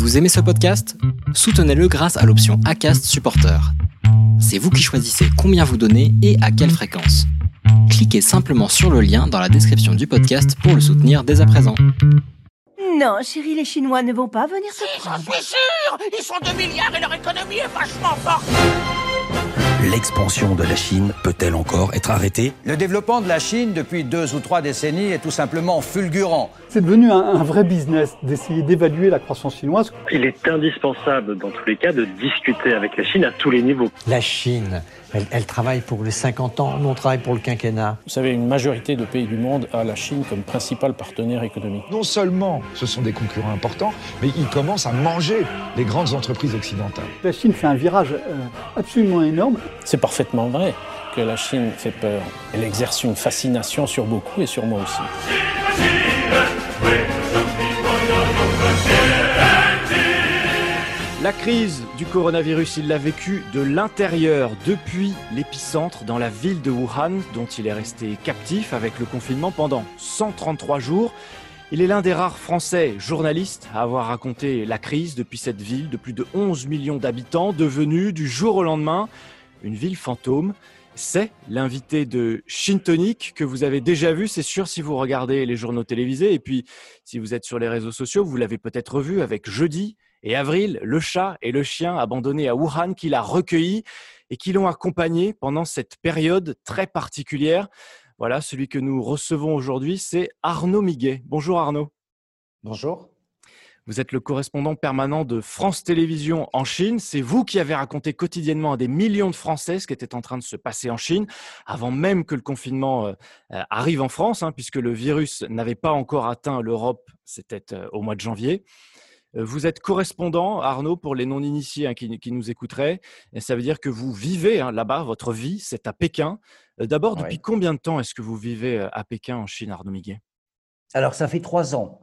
Vous aimez ce podcast? Soutenez-le grâce à l'option ACAST Supporter. C'est vous qui choisissez combien vous donnez et à quelle fréquence. Cliquez simplement sur le lien dans la description du podcast pour le soutenir dès à présent. Non, chérie, les Chinois ne vont pas venir Si, j'en suis sûr Ils sont 2 milliards et leur économie est vachement forte L'expansion de la Chine peut-elle encore être arrêtée? Le développement de la Chine depuis deux ou trois décennies est tout simplement fulgurant. C'est devenu un, un vrai business d'essayer d'évaluer la croissance chinoise. Il est indispensable dans tous les cas de discuter avec la Chine à tous les niveaux. La Chine, elle, elle travaille pour les 50 ans, nous on travaille pour le quinquennat. Vous savez, une majorité de pays du monde a la Chine comme principal partenaire économique. non seulement ce sont des concurrents importants, mais ils commencent à manger les grandes entreprises occidentales. La Chine fait un virage euh, absolument énorme. C'est parfaitement vrai que la Chine fait peur. Elle exerce une fascination sur beaucoup et sur moi aussi. La crise du coronavirus, il l'a vécue de l'intérieur, depuis l'épicentre dans la ville de Wuhan, dont il est resté captif avec le confinement pendant 133 jours. Il est l'un des rares Français journalistes à avoir raconté la crise depuis cette ville de plus de 11 millions d'habitants, devenue du jour au lendemain une ville fantôme. C'est l'invité de Chintonic que vous avez déjà vu, c'est sûr, si vous regardez les journaux télévisés. Et puis, si vous êtes sur les réseaux sociaux, vous l'avez peut-être vu avec Jeudi et Avril, le chat et le chien abandonnés à Wuhan qu'il a recueillis et qui l'ont accompagné pendant cette période très particulière. Voilà, celui que nous recevons aujourd'hui, c'est Arnaud Miguet. Bonjour Arnaud. Bonjour. Vous êtes le correspondant permanent de France Télévisions en Chine. C'est vous qui avez raconté quotidiennement à des millions de Français ce qui était en train de se passer en Chine, avant même que le confinement euh, euh, arrive en France, hein, puisque le virus n'avait pas encore atteint l'Europe, c'était euh, au mois de janvier. Euh, Vous êtes correspondant, Arnaud, pour les non-initiés hein, qui, qui nous écouteraient. Et ça veut dire que vous vivez hein, là-bas, votre vie, c'est à Pékin. Euh, D'abord, depuis combien de temps est-ce que vous vivez euh, à Pékin, en Chine, Arnaud Miguet? Alors, ça fait trois ans.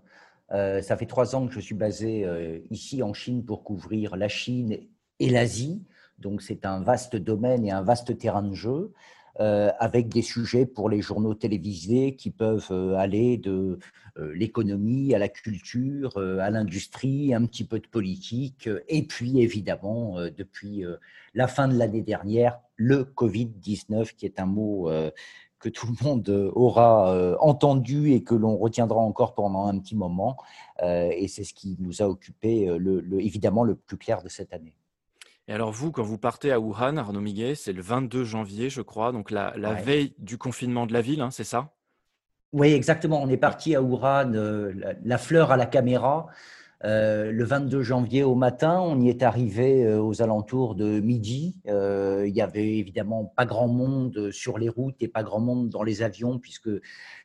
Euh, ça fait trois ans que je suis basé euh, ici en Chine pour couvrir la Chine et l'Asie. Donc, c'est un vaste domaine et un vaste terrain de jeu, avec des sujets pour les journaux télévisés qui peuvent euh, aller de euh, l'économie à la culture, euh, à l'industrie, un petit peu de politique, euh, et puis évidemment, euh, depuis euh, la fin de l'année dernière, le Covid-19, qui est un mot euh, que tout le monde euh, aura euh, entendu et que l'on retiendra encore pendant un petit moment. Euh, et c'est ce qui nous a occupé, euh, le- évidemment, le plus clair de cette année. Et alors vous, quand vous partez à Wuhan, Arnaud Miguet, c'est le 22 janvier, je crois, donc la, la Ouais. veille du confinement de la ville, hein, c'est ça? Oui, exactement. On est parti à Wuhan, euh, la, la fleur à la caméra, euh, le 22 janvier au matin. On y est arrivé euh, aux alentours de midi. Il y avait évidemment pas grand monde sur les routes et pas grand monde dans les avions, puisque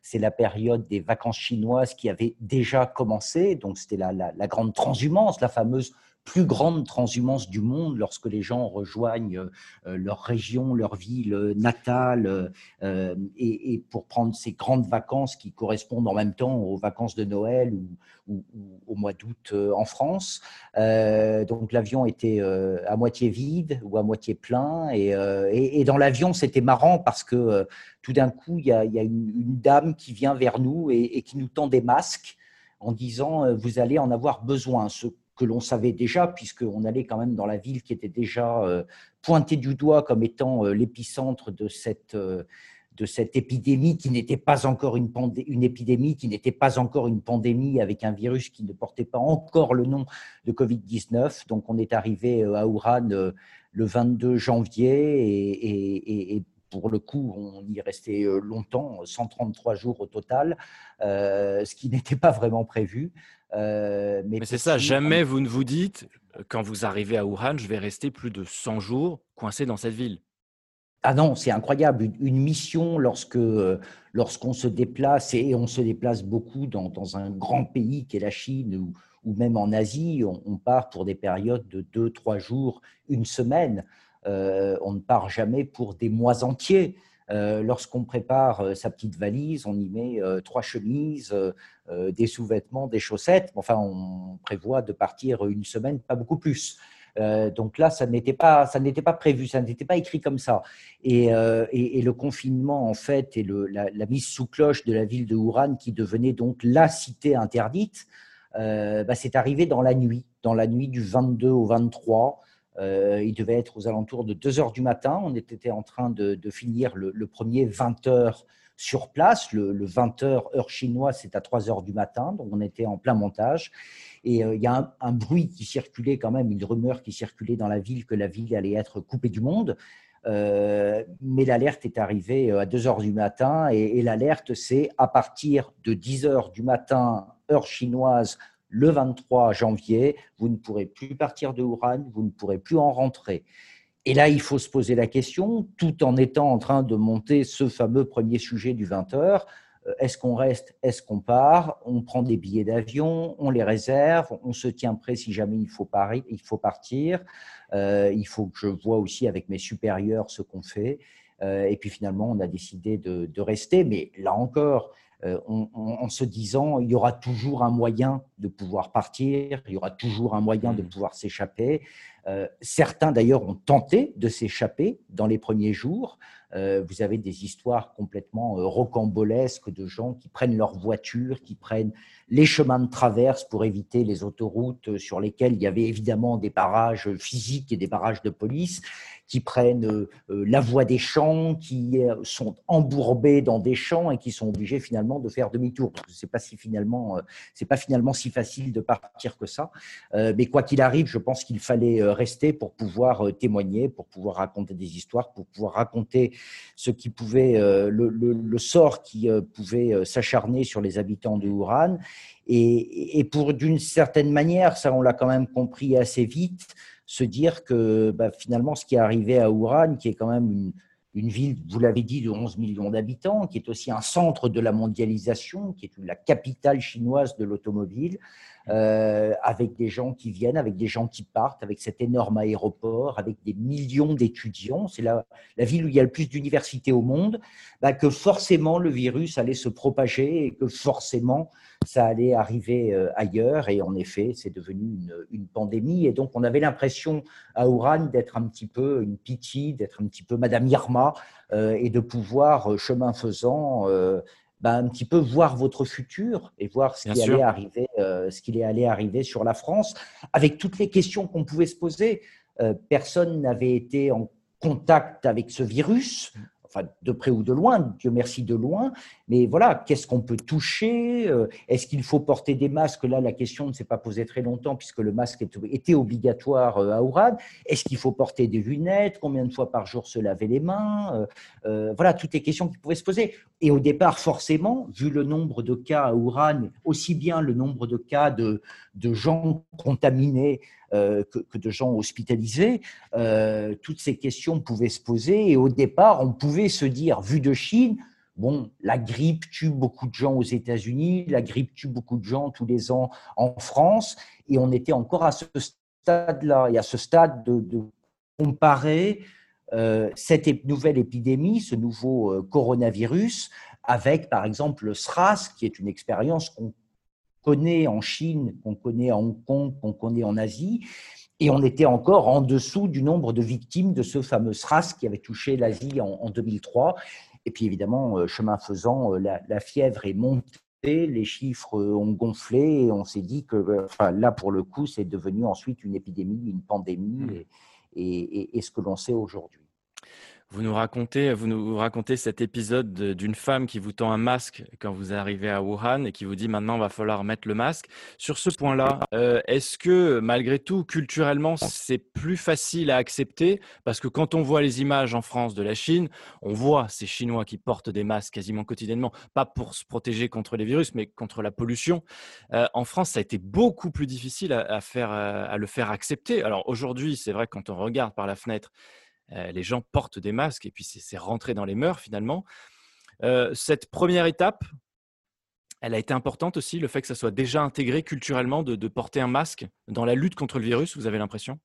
c'est la période des vacances chinoises qui avait déjà commencé. Donc c'était la, la- la grande transhumance, la fameuse plus grande transhumance du monde lorsque les gens rejoignent euh, leur région, leur ville natale, euh, et, pour prendre ces grandes vacances qui correspondent en même temps aux vacances de Noël ou, au mois d'août euh, en France. Euh, donc l'avion était euh, à moitié vide ou à moitié plein. Et, euh, dans l'avion, c'était marrant parce que euh, tout d'un coup, il y a, une, dame qui vient vers nous et, qui nous tend des masques en disant euh, vous allez en avoir besoin. Que l'on savait déjà, puisqu'on allait quand même dans la ville qui était déjà euh, pointée du doigt comme étant euh, l'épicentre de cette, euh, de cette épidémie qui n'était pas encore une, une épidémie, qui n'était pas encore une pandémie avec un virus qui ne portait pas encore le nom de Covid-19. Donc on est arrivé à euh, le 22 janvier et, pour le coup, on y euh, longtemps, 133 jours au total, ce qui n'était pas vraiment prévu. Euh, mais Mais c'est ça, jamais vous ne vous dites, quand vous arrivez à Wuhan, je vais rester plus de 100 jours coincé dans cette ville. Ah non, c'est incroyable. Une, une mission, lorsque euh, lorsqu'on se déplace, et on se déplace beaucoup dans, dans un grand pays qui est la Chine ou, ou même en Asie, on, on part pour des périodes de deux, trois jours, une semaine. Euh, on ne part jamais pour des mois entiers. Euh, Lorsqu'on prépare euh, sa petite valise, on y met euh, trois chemises, des sous-vêtements, des chaussettes. Enfin, on prévoit de partir une semaine, pas beaucoup plus. Donc là, ça n'était pas, ça n'était pas prévu, ça n'était pas écrit comme ça. Et, le confinement, en fait, et la, mise sous cloche de la ville de Wuhan, qui devenait donc la cité interdite, bah, c'est arrivé dans la nuit, dans la nuit du 22 au 23. Il devait être aux alentours de 2 heures du matin. On était en train de, finir le, premier 20 heures sur place. Le, 20 heures heure chinoise, c'est à 3 heures du matin, donc on était en plein montage. Et il y a un, bruit qui circulait quand même, une rumeur qui circulait dans la ville que la ville allait être coupée du monde. Euh, mais l'alerte est arrivée euh, à 2 heures du matin et, l'alerte, c'est à partir de 10 heures du matin, heure chinoise, le 23 janvier, vous ne pourrez plus partir de Wuhan, vous ne pourrez plus en rentrer. Et là, il faut se poser la question, tout en étant en train de monter ce fameux premier sujet du 20 heures, euh, est-ce qu'on reste, est-ce qu'on part On prend des billets d'avion, on les réserve, on se tient prêt si jamais il faut, il faut partir. Euh, il faut que je vois aussi avec mes supérieurs ce qu'on fait. Euh, et puis finalement, on a décidé de, rester. Mais là encore, en se disant, il y aura toujours un moyen de pouvoir partir, il y aura toujours un moyen de mmh. pouvoir s'échapper. Certains d'ailleurs ont tenté de s'échapper dans les premiers jours. Euh, vous avez des histoires complètement euh, rocambolesques de gens qui prennent leur voiture, qui prennent les chemins de traverse pour éviter les autoroutes euh, sur lesquelles il y avait évidemment des barrages physiques et des barrages de police, qui prennent la voie des champs, qui sont embourbés dans des champs et qui sont obligés finalement de faire demi-tour. C'est pas si finalement, c'est pas finalement si facile de partir que ça. Mais quoi qu'il arrive, je pense qu'il fallait rester pour pouvoir témoigner, pour pouvoir raconter des histoires, pour pouvoir raconter ce qui pouvait, euh, le, sort qui euh, pouvait euh, s'acharner sur les habitants de Wuhan. Et, pour d'une certaine manière, ça on l'a quand même compris assez vite, se dire que bah, finalement ce qui est arrivé à Wuhan, qui est quand même une ville, vous l'avez dit, de 11 millions d'habitants, qui est aussi un centre de la mondialisation, qui est la capitale chinoise de l'automobile, euh, avec des gens qui viennent, avec des gens qui partent, avec cet énorme aéroport, avec des millions d'étudiants. C'est la, la, ville où il y a le plus d'universités au monde, bah, que forcément le virus allait se propager et que forcément ça allait arriver euh, ailleurs. Et en effet, c'est devenu une, une, pandémie. Et donc, on avait l'impression à Wuhan d'être un petit peu une pitié, d'être un petit peu Madame Irma euh, et de pouvoir, chemin faisant, bah, un petit peu voir votre futur et voir ce qui, allait arriver, euh, ce qui allait arriver sur la France, avec toutes les questions qu'on pouvait se poser. Euh, personne n'avait été en contact avec ce virus de près ou de loin, Dieu merci de loin, mais voilà, qu'est-ce qu'on peut toucher euh, Est-ce qu'il faut porter des masques? Là, la question ne s'est pas posée très longtemps puisque le masque était obligatoire euh, à Ourad. Est-ce qu'il faut porter des lunettes? Combien de fois par jour se laver les mains? Euh, Voilà, toutes les questions qui pouvaient se poser. Et au départ, forcément, vu le nombre de cas à Ouran, aussi bien le nombre de cas de, de gens contaminés euh, que, de gens hospitalisés, euh, toutes ces questions pouvaient se poser. Et au départ, on pouvait se dire, vu de Chine, bon, la grippe tue beaucoup de gens aux États-Unis, la grippe tue beaucoup de gens tous les ans en France, et on était encore à ce stade-là, et à ce stade de, comparer euh, cette nouvelle épidémie, ce nouveau coronavirus, avec par exemple le SRAS, qui est une expérience qu'on connaît en Chine, qu'on connaît à Hong Kong, qu'on connaît en Asie. Et on était encore en dessous du nombre de victimes de ce fameux SRAS qui avait touché l'Asie en, 2003. Et puis évidemment, euh, chemin faisant, euh, la, fièvre est montée, les chiffres ont gonflé et on s'est dit que euh, enfin, là, pour le coup, c'est devenu ensuite une épidémie, une pandémie mmh. et ce que l'on sait aujourd'hui. Vous nous racontez, vous nous racontez cet épisode d'une femme qui vous tend un masque quand vous arrivez à Wuhan et qui vous dit maintenant va falloir mettre le masque. Sur ce point-là, euh, est-ce que malgré tout, culturellement, c'est plus facile à accepter? Parce que quand on voit les images en France de la Chine, on voit ces Chinois qui portent des masques quasiment quotidiennement, pas pour se protéger contre les virus, mais contre la pollution. Euh, en France, ça a été beaucoup plus difficile à, faire, à le faire accepter. Alors aujourd'hui, c'est vrai quand on regarde par la fenêtre, euh, les gens portent des masques et puis c'est rentré dans les mœurs finalement. Cette première étape, elle a été importante aussi, le fait que ça soit déjà intégré culturellement de, porter un masque dans la lutte contre le virus, vous avez l'impression?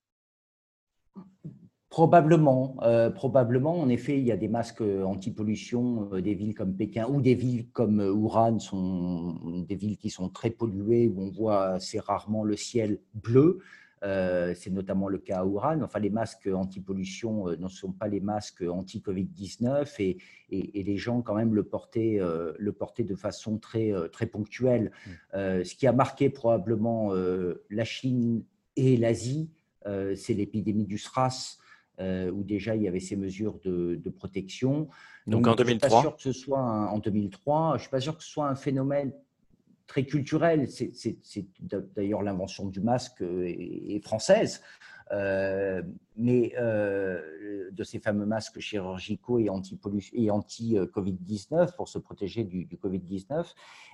Probablement, probablement. En effet, il y a des masques anti-pollution. des villes comme Pékin ou des villes comme Wuhan sont des villes qui sont très polluées où on voit assez rarement le ciel bleu. Euh, c'est notamment le cas à Wuhan. Enfin, les masques anti-pollution ne sont pas les masques anti-Covid-19 et, et, les gens quand même le portaient, le portaient de façon très, très ponctuelle. Mmh. ce qui a marqué probablement la Chine et l'Asie, c'est l'épidémie du SRAS euh, où déjà il y avait ces mesures de, protection. Donc, en 2003 Je ne suis pas sûr que ce soit en 2003, je suis pas sûr que ce soit un phénomène très culturel. C'est d'ailleurs l'invention du masque est française. Euh, mais euh, de ces fameux masques chirurgicaux et anti-Covid-19 pour se protéger du, Covid-19.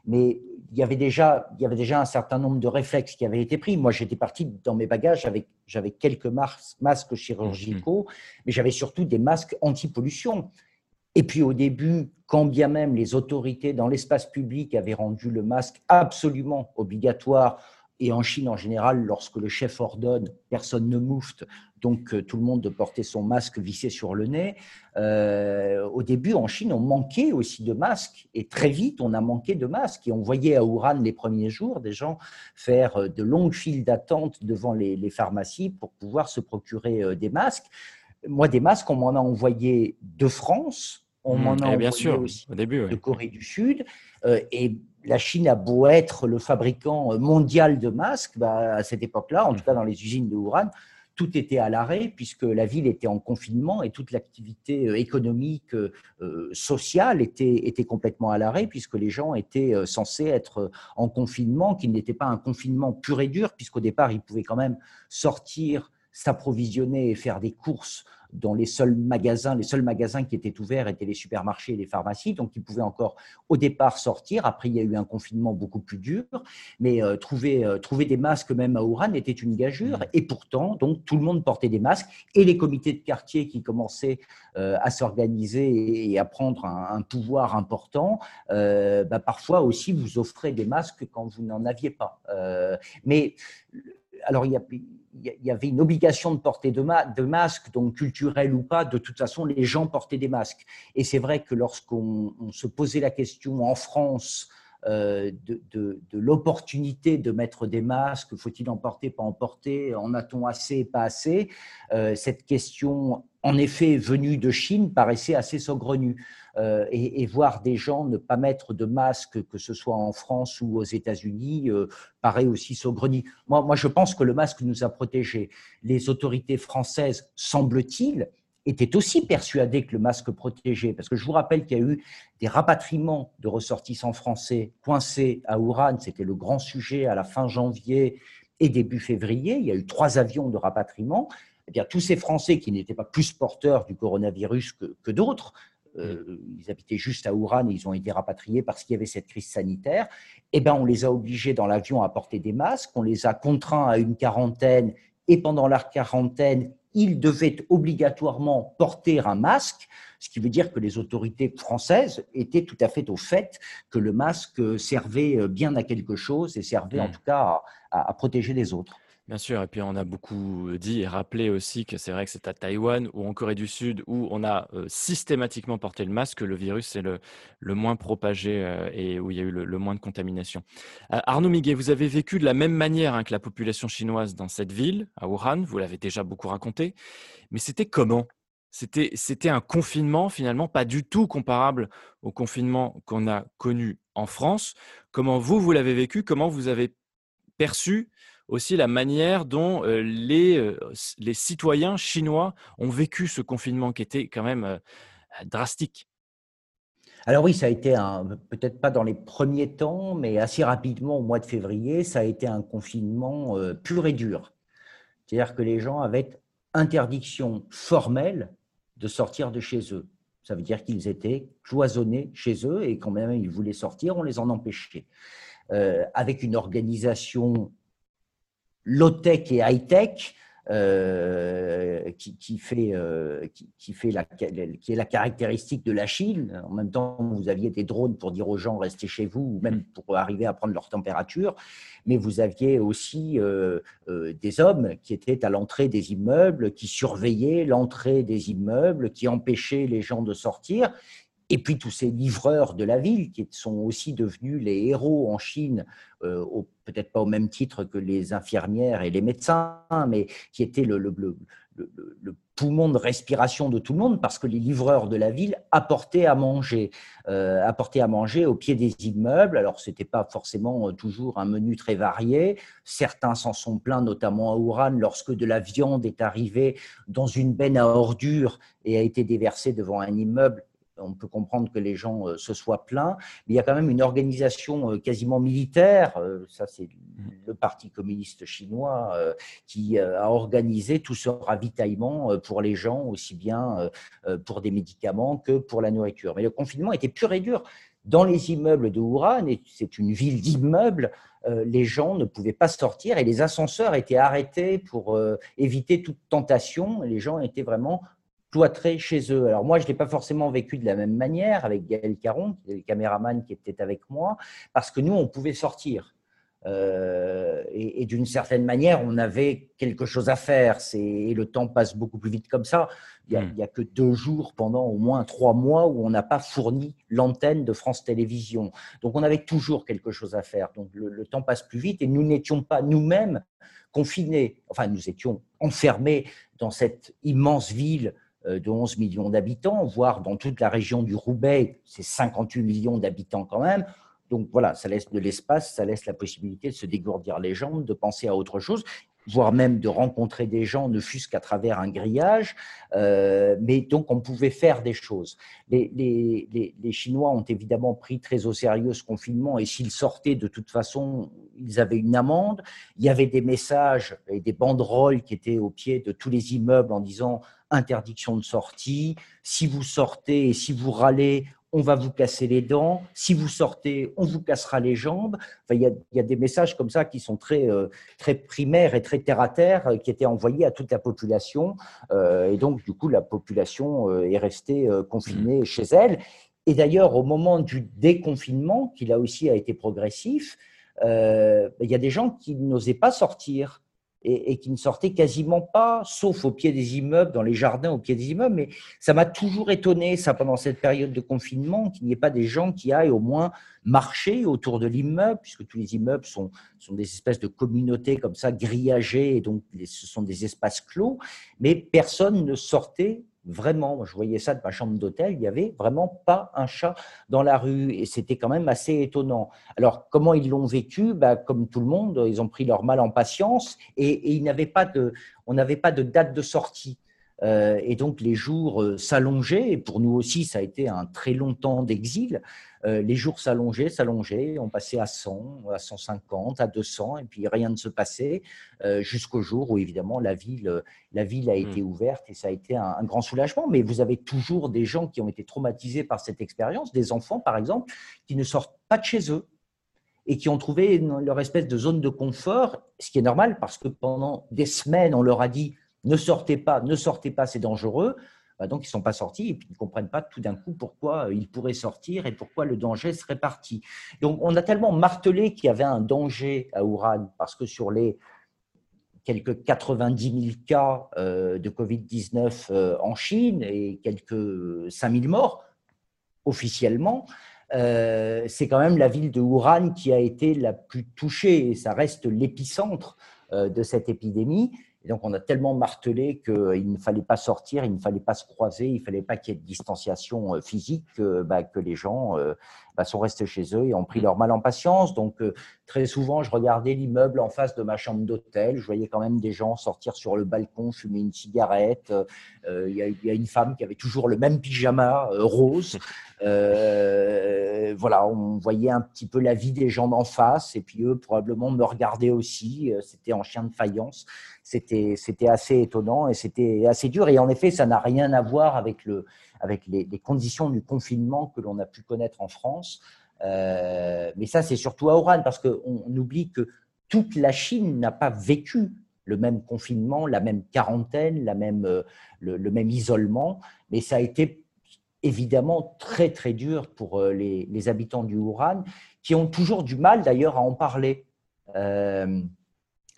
Mais il y, avait déjà, il y avait déjà un certain nombre de réflexes qui avaient été pris. Moi, j'étais parti dans mes bagages avec j'avais quelques masques chirurgicaux, mmh. mais j'avais surtout des masques anti-pollution. Et puis au début, quand bien même les autorités dans l'espace public avaient rendu le masque absolument obligatoire et en Chine, en général, lorsque le chef ordonne, personne ne moufte, donc euh, tout le monde de porter son masque vissé sur le nez. Euh, au début, en Chine, on manquait aussi de masques, et très vite, on a manqué de masques. Et on voyait à Wuhan les premiers jours des gens faire euh, de longues files d'attente devant les, pharmacies pour pouvoir se procurer des masques. Moi, des masques, on m'en a envoyé de France, on m'en a envoyé bien sûr, aussi au début, de Corée du Sud, et la Chine a beau être le fabricant mondial de masques, bah, à cette époque-là, en tout cas dans les usines de Wuhan, tout était à l'arrêt puisque la ville était en confinement et toute l'activité euh, économique, euh, sociale était, était complètement à l'arrêt puisque les gens étaient euh, censés être en confinement, qui n'était pas un confinement pur et dur puisqu'au départ, ils pouvaient quand même sortir, s'approvisionner et faire des courses dont les seuls magasins, les seuls magasins qui étaient ouverts étaient les supermarchés et les pharmacies, donc ils pouvaient encore au départ sortir. Après, il y a eu un confinement beaucoup plus dur, mais euh, trouver, euh, trouver des masques même à Wuhan était une gageure. Mmh. Et pourtant, donc tout le monde portait des masques et les comités de quartier qui commençaient euh, à s'organiser et à prendre un, pouvoir important, bah, parfois aussi vous offraient des masques quand vous n'en aviez pas. mais alors il y a y avait une obligation de porter de, masques, donc culturel ou pas, de toute façon, les gens portaient des masques. Et c'est vrai que lorsqu'on se posait la question en France euh, de, l'opportunité de mettre des masques, faut-il en porter, pas en porter, en a-t-on assez, pas assez, euh, cette question, en effet, venue de Chine, paraissait assez saugrenue. Euh, et, voir des gens ne pas mettre de masque, que ce soit en France ou aux États-Unis, euh, paraît aussi saugrenu. Moi, moi, je pense que le masque nous a protégés. Les autorités françaises, semble-t-il, étaient aussi persuadées que le masque protégeait. Parce que je vous rappelle qu'il y a eu des rapatriements de ressortissants français coincés à Wuhan. C'était le grand sujet à la fin janvier et début février. Il y a eu trois avions de rapatriement. Eh bien, tous ces Français qui n'étaient pas plus porteurs du coronavirus que, que d'autres euh, ils habitaient juste à et ils ont été rapatriés parce qu'il y avait cette crise sanitaire. Eh ben, on les a obligés dans l'avion à porter des masques, on les a contraints à une quarantaine et pendant la quarantaine, ils devaient obligatoirement porter un masque, ce qui veut dire que les autorités françaises étaient tout à fait au fait que le masque servait bien à quelque chose et servait en mmh. tout cas à protéger les autres. Bien sûr, et puis on a beaucoup dit et rappelé aussi que c'est vrai que c'est à Taïwan ou en Corée du Sud où on a systématiquement porté le masque que le virus est le, le moins propagé et où il y a eu le, moins de contamination. Arnaud Miguet, vous avez vécu de la même manière hein, que la population chinoise dans cette ville, à Wuhan, vous l'avez déjà beaucoup raconté, mais c'était comment? C'était, c'était un confinement finalement pas du tout comparable au confinement qu'on a connu en France. Comment vous, vous l'avez vécu? Comment vous avez perçu aussi la manière dont les, les citoyens chinois ont vécu ce confinement qui était quand même drastique. Alors oui, ça a été peut-être pas dans les premiers temps, mais assez rapidement au mois de février, ça a été un confinement pur et dur. C'est-à-dire que les gens avaient interdiction formelle de sortir de chez eux. Ça veut dire qu'ils étaient cloisonnés chez eux et quand même ils voulaient sortir, on les en empêchait. avec une organisation low-tech et high-tech, euh, qui, fait, euh, qui, est la caractéristique de la Chine. En même temps, vous aviez des drones pour dire aux gens restez chez vous, ou même pour arriver à prendre leur température, mais vous aviez aussi euh, des hommes qui étaient à l'entrée des immeubles, qui surveillaient l'entrée des immeubles, qui empêchaient les gens de sortir et puis tous ces livreurs de la ville qui sont aussi devenus les héros en Chine, euh, peut-être pas au même titre que les infirmières et les médecins, mais qui étaient le, poumon de respiration de tout le monde parce que les livreurs de la ville apportaient à manger, euh, apportaient à manger au pied des immeubles. Alors ce n'était pas forcément toujours un menu très varié. Certains s'en sont plaints, notamment à Ouran, lorsque de la viande est arrivée dans une benne à ordures et a été déversée devant un immeuble on peut comprendre que les gens euh, se soient plaints, mais il y a quand même une organisation euh, quasiment militaire, euh, ça c'est le Parti communiste chinois, qui a organisé tout ce ravitaillement pour les gens, aussi bien pour des médicaments que pour la nourriture. Mais le confinement était pur et dur. Dans les immeubles de Wuhan, et c'est une ville d'immeubles, les gens ne pouvaient pas sortir et les ascenseurs étaient arrêtés pour éviter toute tentation. Les gens étaient vraiment cloîtrés chez eux. Alors moi, je ne l'ai pas forcément vécu de la même manière avec Gaël Caron, le caméraman qui était avec moi, parce que nous, on pouvait sortir. Euh, et, d'une certaine manière, on avait quelque chose à faire. Et le temps passe beaucoup plus vite comme ça. Il n'y a, hmm. a, que deux jours pendant au moins trois mois où on n'a pas fourni l'antenne de France Télévisions. Donc on avait toujours quelque chose à faire. Donc le, le temps passe plus vite et nous n'étions pas nous-mêmes confinés. Enfin, nous étions enfermés dans cette immense ville de 11 millions d'habitants, voire dans toute la région du Roubaix, c'est 58 millions d'habitants quand même. Donc voilà, ça laisse de l'espace, ça laisse la possibilité de se dégourdir les jambes, de penser à autre chose, voire même de rencontrer des gens, ne fût-ce qu'à travers un grillage. Euh, mais donc on pouvait faire des choses. Les, les, Chinois ont évidemment pris très au sérieux ce confinement et s'ils sortaient de toute façon, ils avaient une amende. Il y avait des messages et des banderoles qui étaient au pied de tous les immeubles en disant interdiction de sortie. Si vous sortez et si vous râlez, on va vous casser les dents. Si vous sortez, on vous cassera les jambes. il, y a, des messages comme ça qui sont très, euh, très primaires et très terre à terre euh, qui étaient envoyés à toute la population. Euh, et donc, du coup, la population est restée confinée mmh. chez elle. Et d'ailleurs, au moment du déconfinement, qui là aussi a été progressif, il y a des gens qui n'osaient pas sortir et, qui ne sortaient quasiment pas, sauf au pied des immeubles, dans les jardins au pied des immeubles. Mais ça m'a toujours étonné, ça, pendant cette période de confinement, qu'il n'y ait pas des gens qui aillent au moins marcher autour de l'immeuble, puisque tous les immeubles sont, sont des espèces de communautés comme ça, grillagées, et donc ce sont des espaces clos. Mais personne ne sortait Vraiment, je voyais ça de ma chambre d'hôtel, il n'y avait vraiment pas un chat dans la rue et c'était quand même assez étonnant. Alors, comment ils l'ont vécu? Bah, Comme tout le monde, ils ont pris leur mal en patience et, ils pas de, on n'avait pas de date de sortie. Euh, et donc les jours euh, s'allongeaient, et pour nous aussi ça a été un très long temps d'exil. Euh, les jours s'allongeaient, s'allongeaient, on passait à 100, à 150, à 200, et puis rien ne se passait, jusqu'au jour où évidemment la ville, la ville a été mmh. ouverte, et ça a été un, grand soulagement. Mais vous avez toujours des gens qui ont été traumatisés par cette expérience, des enfants par exemple, qui ne sortent pas de chez eux et qui ont trouvé leur espèce de zone de confort, ce qui est normal parce que pendant des semaines, on leur a dit ne sortez pas, ne sortez pas, c'est dangereux. Bah, donc, ils ne sont pas sortis et ils ne comprennent pas tout d'un coup pourquoi euh, ils pourraient sortir et pourquoi le danger serait parti. Donc, on a tellement martelé qu'il y avait un danger à Ouran parce que sur les quelques 90 000 cas euh, de Covid-19 euh, en Chine et quelques 5 000 morts officiellement, c'est quand même la ville de Wuhan qui a été la plus touchée et ça reste l'épicentre de cette épidémie. Et donc, on a tellement martelé qu'il ne fallait pas sortir, il ne fallait pas se croiser, il ne fallait pas qu'il y ait de distanciation euh, physique, que, bah, que les gens euh, bah, sont restés chez eux et ont pris leur mal en patience. Donc, euh, très souvent, je regardais l'immeuble en face de ma chambre d'hôtel. Je voyais quand même des gens sortir sur le balcon, fumer une cigarette. Il y, a une femme qui avait toujours le même pyjama rose. voilà, on voyait un petit peu la vie des gens d'en face et puis eux probablement me regardaient aussi. C'était en chien de faïence c'était assez étonnant et c'était assez dur. Et en effet, ça n'a rien à voir avec, le, avec les, conditions du confinement que l'on a pu connaître en France. Euh, mais ça, c'est surtout à Oran, parce qu'on oublie que toute la Chine n'a pas vécu le même confinement, la même quarantaine, la même, euh, le, même isolement, mais ça a été évidemment très très dur pour euh, les, habitants du Wuhan, qui ont toujours du mal d'ailleurs à en parler.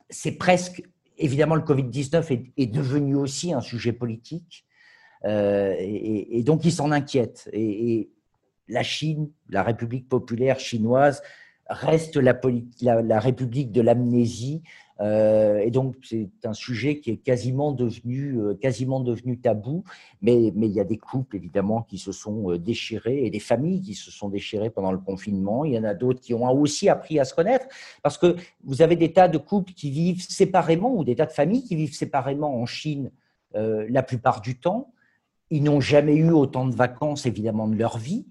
c'est presque évidemment, le Covid-19 est, devenu aussi un sujet politique. Euh, et, donc, ils s'en inquiètent. Et, la Chine, la République populaire chinoise, reste la, République de l'amnésie euh, et donc, c'est un sujet qui est quasiment devenu, euh, quasiment devenu tabou. Mais, il y a des couples, évidemment, qui se sont déchirés et des familles qui se sont déchirées pendant le confinement. Il y en a d'autres qui ont aussi appris à se connaître. Parce que vous avez des tas de couples qui vivent séparément ou des tas de familles qui vivent séparément en Chine la plupart du temps. Ils n'ont jamais eu autant de vacances, évidemment, de leur vie.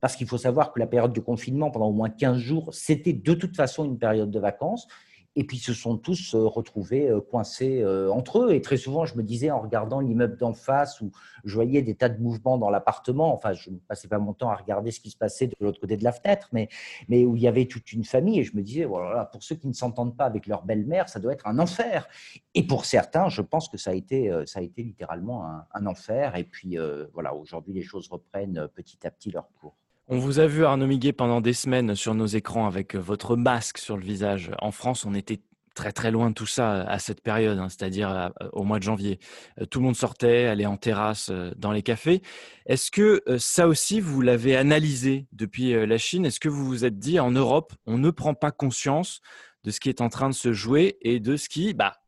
Parce qu'il faut savoir que la période de confinement, pendant au moins 15 jours, c'était de toute façon une période de vacances. Et puis, se sont tous euh, retrouvés euh, coincés euh, entre eux. Et très souvent, je me disais, en regardant l'immeuble d'en face, où je voyais des tas de mouvements dans l'appartement, enfin, je ne passais pas mon temps à regarder ce qui se passait de l'autre côté de la fenêtre, mais, où il y avait toute une famille. Et je me disais, pour ceux qui ne s'entendent pas avec leur belle-mère, ça doit être un enfer. Et pour certains, je pense que ça a été, ça a été littéralement un, enfer. Et puis, voilà, aujourd'hui, les choses reprennent petit à petit leur cours. On vous a vu, Arnaud Miguet, pendant des semaines sur nos écrans avec votre masque sur le visage. En France, on était très très loin de tout ça à cette période, hein, c'est-à-dire au mois de janvier. Euh, tout le monde sortait, allait en terrasse, euh, dans les cafés. Est-ce que euh, ça aussi, vous l'avez analysé depuis la Chine? Est-ce que vous vous êtes dit, en Europe, on ne prend pas conscience de ce qui est en train de se jouer et de ce qui, bah,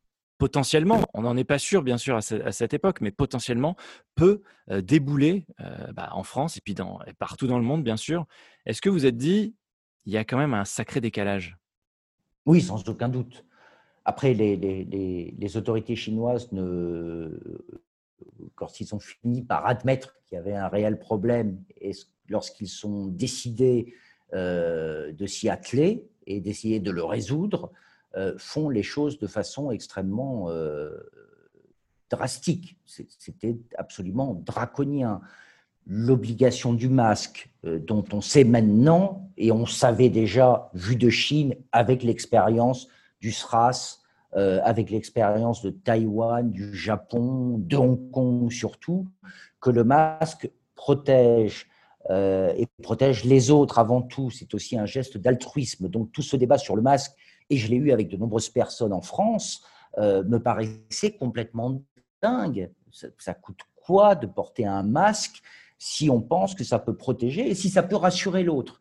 potentiellement, on n'en est pas sûr bien sûr à, cette époque, mais potentiellement peut euh, débouler euh, bah, en France et puis partout dans le monde bien sûr. Est-ce que vous êtes dit, il y a quand même un sacré décalage? Oui, sans aucun doute. Après, les, autorités chinoises, ne, quand ont fini par admettre qu'il y avait un réel problème, et lorsqu'ils sont décidés euh, de s'y atteler et d'essayer de le résoudre, font les choses de façon extrêmement euh, drastique. C'était absolument draconien. L'obligation du masque, euh, dont on sait maintenant, et on savait déjà, vu de Chine, avec l'expérience du SRAS, avec l'expérience de Taïwan, du Japon, de Hong Kong surtout, que le masque protège et protège les autres avant tout. C'est aussi un geste d'altruisme. Donc tout ce débat sur le masque et je l'ai eu avec de nombreuses personnes en France, euh, me paraissait complètement dingue. Ça, coûte quoi de porter un masque si on pense que ça peut protéger et si ça peut rassurer l'autre?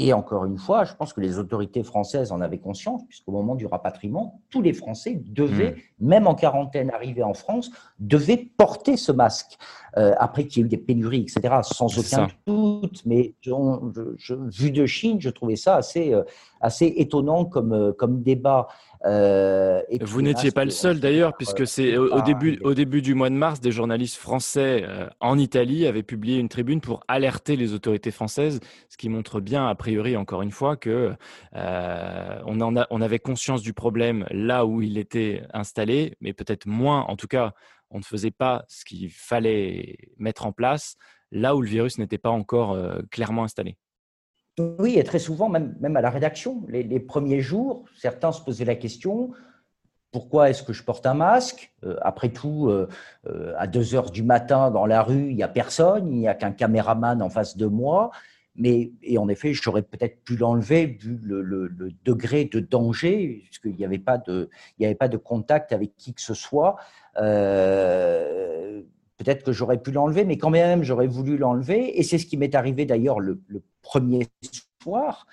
Et encore une fois, je pense que les autorités françaises en avaient conscience, puisqu'au moment du rapatriement, tous les Français devaient, hmm. même en quarantaine arrivés en France, devaient porter ce masque. Euh, après qu'il y ait eu des pénuries, etc., sans aucun doute, mais vu de Chine, je trouvais ça assez, euh, assez étonnant comme, euh, comme débat. Euh, Vous n'étiez pas le seul d'ailleurs, puisque c'est au, début, au début du mois de mars, des journalistes français euh, en Italie avaient publié une tribune pour alerter les autorités françaises, ce qui montre bien, a priori, encore une fois, que on, en a, on avait conscience du problème là où il était installé, mais peut-être moins, en tout cas, on ne faisait pas ce qu'il fallait mettre en place là où le virus n'était pas encore clairement installé. Oui, et très souvent, même, à la rédaction, les, premiers jours, certains se posaient la question pourquoi est-ce que je porte un masque? Euh, Après tout, euh, euh, à 2 heures du matin dans la rue, il n'y a personne, il n'y a qu'un caméraman en face de moi. Mais, et en effet, j'aurais peut-être pu l'enlever vu le, degré de danger, puisqu'il n'y avait pas de contact avec qui que ce soit. Peut-être que j'aurais pu l'enlever, mais quand même, j'aurais voulu l'enlever. Et c'est ce qui m'est arrivé d'ailleurs le, premier soir.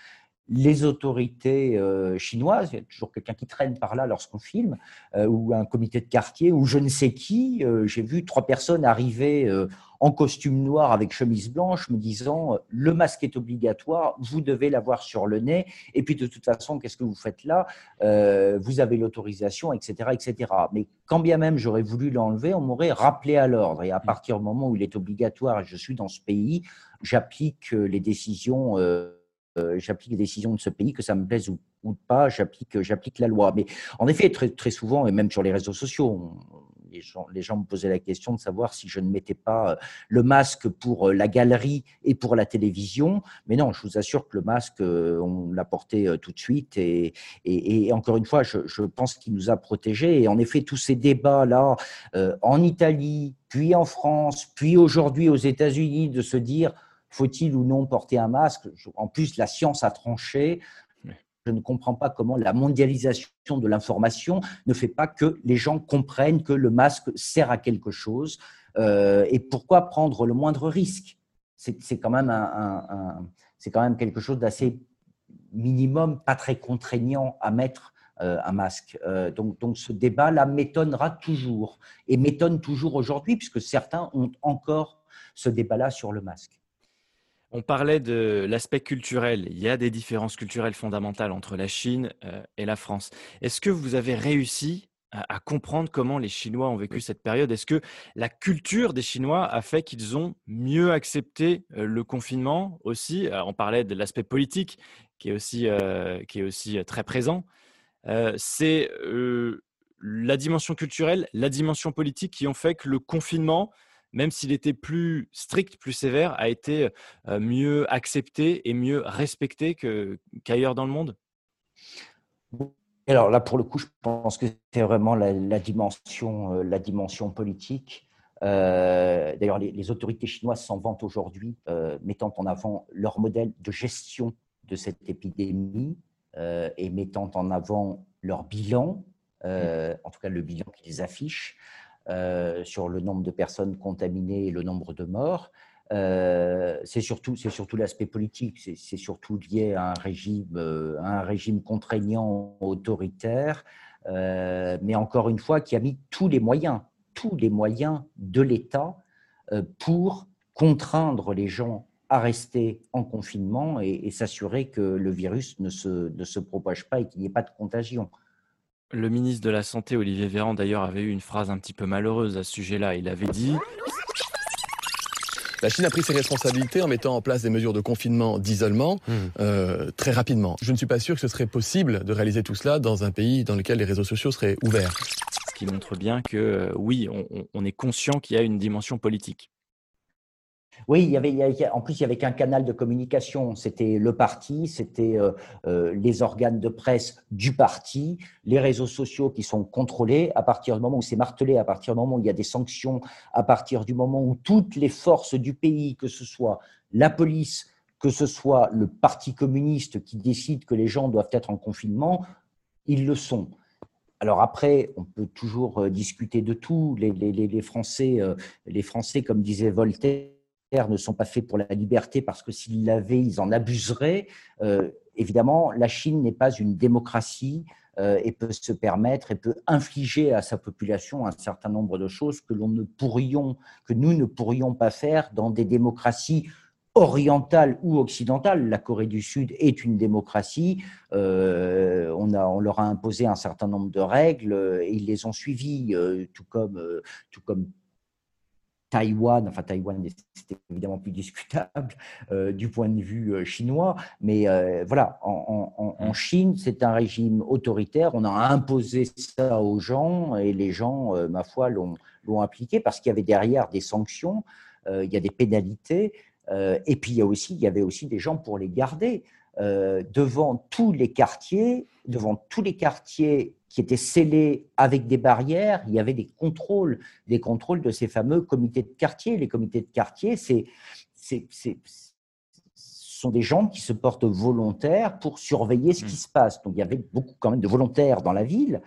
Les autorités euh, chinoises, il y a toujours quelqu'un qui traîne par là lorsqu'on filme, euh, ou un comité de quartier, ou je ne sais qui. Euh, j'ai vu trois personnes arriver en costume noir avec chemise blanche, me disant le masque est obligatoire, vous devez l'avoir sur le nez, et puis de toute façon, qu'est-ce que vous faites là? Euh, Vous avez l'autorisation, etc., etc. Mais quand bien même j'aurais voulu l'enlever, on m'aurait rappelé à l'ordre. Et à partir du moment où il est obligatoire et je suis dans ce pays, j'applique les décisions. Euh, euh, j'applique les décisions de ce pays, que ça me plaise ou, pas, j'applique, j'applique la loi. Mais en effet, très, très souvent, et même sur les réseaux sociaux, les gens, me posaient la question de savoir si je ne mettais pas euh, le masque pour euh, la galerie et pour la télévision. Mais non, je vous assure que le masque, euh, on l'a porté tout de suite. Et, et, encore une fois, je, pense qu'il nous a protégés. Et en effet, tous ces débats-là, en Italie, puis en France, puis aujourd'hui aux États-Unis, de se dire faut-il ou non porter un masque? En plus, la science a tranché je ne comprends pas comment la mondialisation de l'information ne fait pas que les gens comprennent que le masque sert à quelque chose euh, et pourquoi prendre le moindre risque? C'est quand, même quelque chose d'assez minimum, pas très contraignant à mettre euh, un masque. Euh, donc, donc ce débat-là m'étonnera toujours et m'étonne toujours aujourd'hui puisque certains ont encore ce débat-là sur le masque. On parlait de l'aspect culturel. Il y a des différences culturelles fondamentales entre la Chine euh, et la France. Est-ce que vous avez réussi à, comprendre comment les Chinois ont vécu cette période? Est-ce que la culture des Chinois a fait qu'ils ont mieux accepté euh, le confinement aussi? On parlait de l'aspect politique qui est aussi, euh, qui est aussi très présent. C'est la dimension culturelle, la dimension politique qui ont fait que le confinement même s'il était plus strict, plus sévère, a été mieux accepté et mieux respecté qu'ailleurs dans le monde? Alors là, pour le coup, je pense que c'est vraiment la, dimension, la dimension politique. D'ailleurs, les, autorités chinoises s'en vantent aujourd'hui, mettant en avant leur modèle de gestion de cette épidémie et mettant en avant leur bilan, mmh. en tout cas le bilan qu'ils affichent. Euh, sur le nombre de personnes contaminées et le nombre de morts. Euh, c'est surtout, c'est surtout l'aspect politique, c'est surtout lié à un régime, euh, un régime contraignant autoritaire, mais encore une fois qui a mis tous les moyens, tous les moyens de l'État pour contraindre les gens à rester en confinement et, et s'assurer que le virus ne se, ne se propage pas et qu'il n'y ait pas de contagion. Le ministre de la Santé, Olivier Véran, d'ailleurs, avait eu une phrase un petit peu malheureuse à ce sujet-là. Il avait dit la Chine a pris ses responsabilités en mettant en place des mesures de confinement, d'isolement, mmh. euh, très rapidement. Je ne suis pas sûr que ce serait possible de réaliser tout cela dans un pays dans lequel les réseaux sociaux seraient ouverts. Ce qui montre bien que, euh, oui, on est conscient qu'il y a une dimension politique. Oui, il y avait, en plus, il y avait qu'un canal de communication. C'était le parti, c'était euh, euh, les organes de presse du parti, les réseaux sociaux qui sont contrôlés à partir du moment où c'est martelé, à partir du moment où il y a des sanctions, à partir du moment où toutes les forces du pays, que ce soit la police, que ce soit le Parti communiste qui décide que les gens doivent être en confinement, ils le sont. Alors après, on peut toujours euh, discuter de tout. Les, Français, les Français, comme disait Voltaire, ne sont pas faits pour la liberté parce que s'ils l'avaient, ils en abuseraient. Euh, évidemment, la Chine n'est pas une démocratie euh, et peut se permettre et peut infliger à sa population un certain nombre de choses que ne pourrions, que nous ne pourrions pas faire dans des démocraties orientales ou occidentales. La Corée du Sud est une démocratie. Euh, on, a, on leur a imposé un certain nombre de règles et ils les ont suivies, tout comme, tout comme Taïwan, enfin Taïwan c'est évidemment plus discutable euh, du point de vue euh, chinois, mais euh, voilà, en, mm. Chine, c'est un régime autoritaire, on a imposé ça aux gens et les gens, ma foi, l'ont appliqué parce qu'il y avait derrière des sanctions, il y a des pénalités, et puis il y, a aussi, il y avait aussi des gens pour les garder. devant tous les quartiers, devant tous les quartiers qui étaient scellés avec des barrières. Il y avait des contrôles, des contrôles de ces fameux comités de quartier. Les comités de quartier, c'est, c'est, sont des gens qui se portent volontaires pour surveiller ce qui mmh. se passe. Donc il y avait beaucoup quand même de volontaires dans la ville,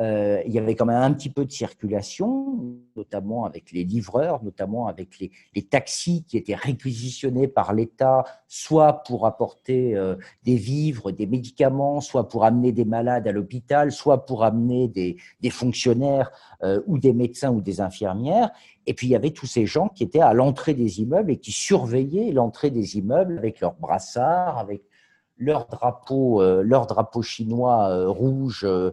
euh, il y avait quand même un petit peu de circulation, notamment avec les livreurs, notamment avec les, les taxis qui étaient réquisitionnés par l'État, soit pour apporter euh, des vivres, des médicaments, soit pour amener des malades à l'hôpital, soit pour amener des, des fonctionnaires euh, ou des médecins ou des infirmières. Et puis il y avait tous ces gens qui étaient à l'entrée des immeubles et qui surveillaient l'entrée des immeubles avec leurs brassards, avec leur drapeau, euh, leur chinois euh, rouge euh,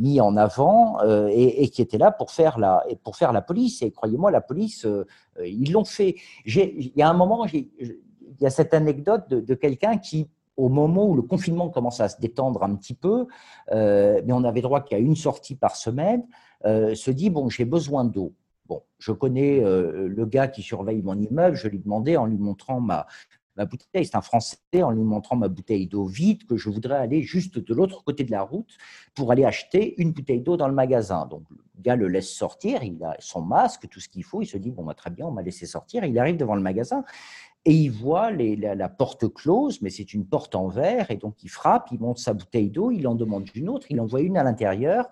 mis en avant et, qui était là pour faire la, pour faire la police. Et croyez-moi, la police, ils l'ont fait. Il y a un moment, il y a cette anecdote de, quelqu'un qui, au moment où le confinement commence à se détendre un petit peu, mais on avait droit qu'à une sortie par semaine, se dit bon, j'ai besoin d'eau. Bon, je connais le gars qui surveille mon immeuble, je lui demandais en lui montrant ma, ma bouteille. C'est un Français en lui montrant ma bouteille d'eau vide que je voudrais aller juste de l'autre côté de la route pour aller acheter une bouteille d'eau dans le magasin. Donc le gars le laisse sortir, il a son masque, tout ce qu'il faut. Il se dit bon, bah, très bien, on m'a laissé sortir. Il arrive devant le magasin et il voit la, porte close, mais c'est une porte en verre, et donc il frappe, il monte sa bouteille d'eau, il en demande une autre, il en voit une à l'intérieur,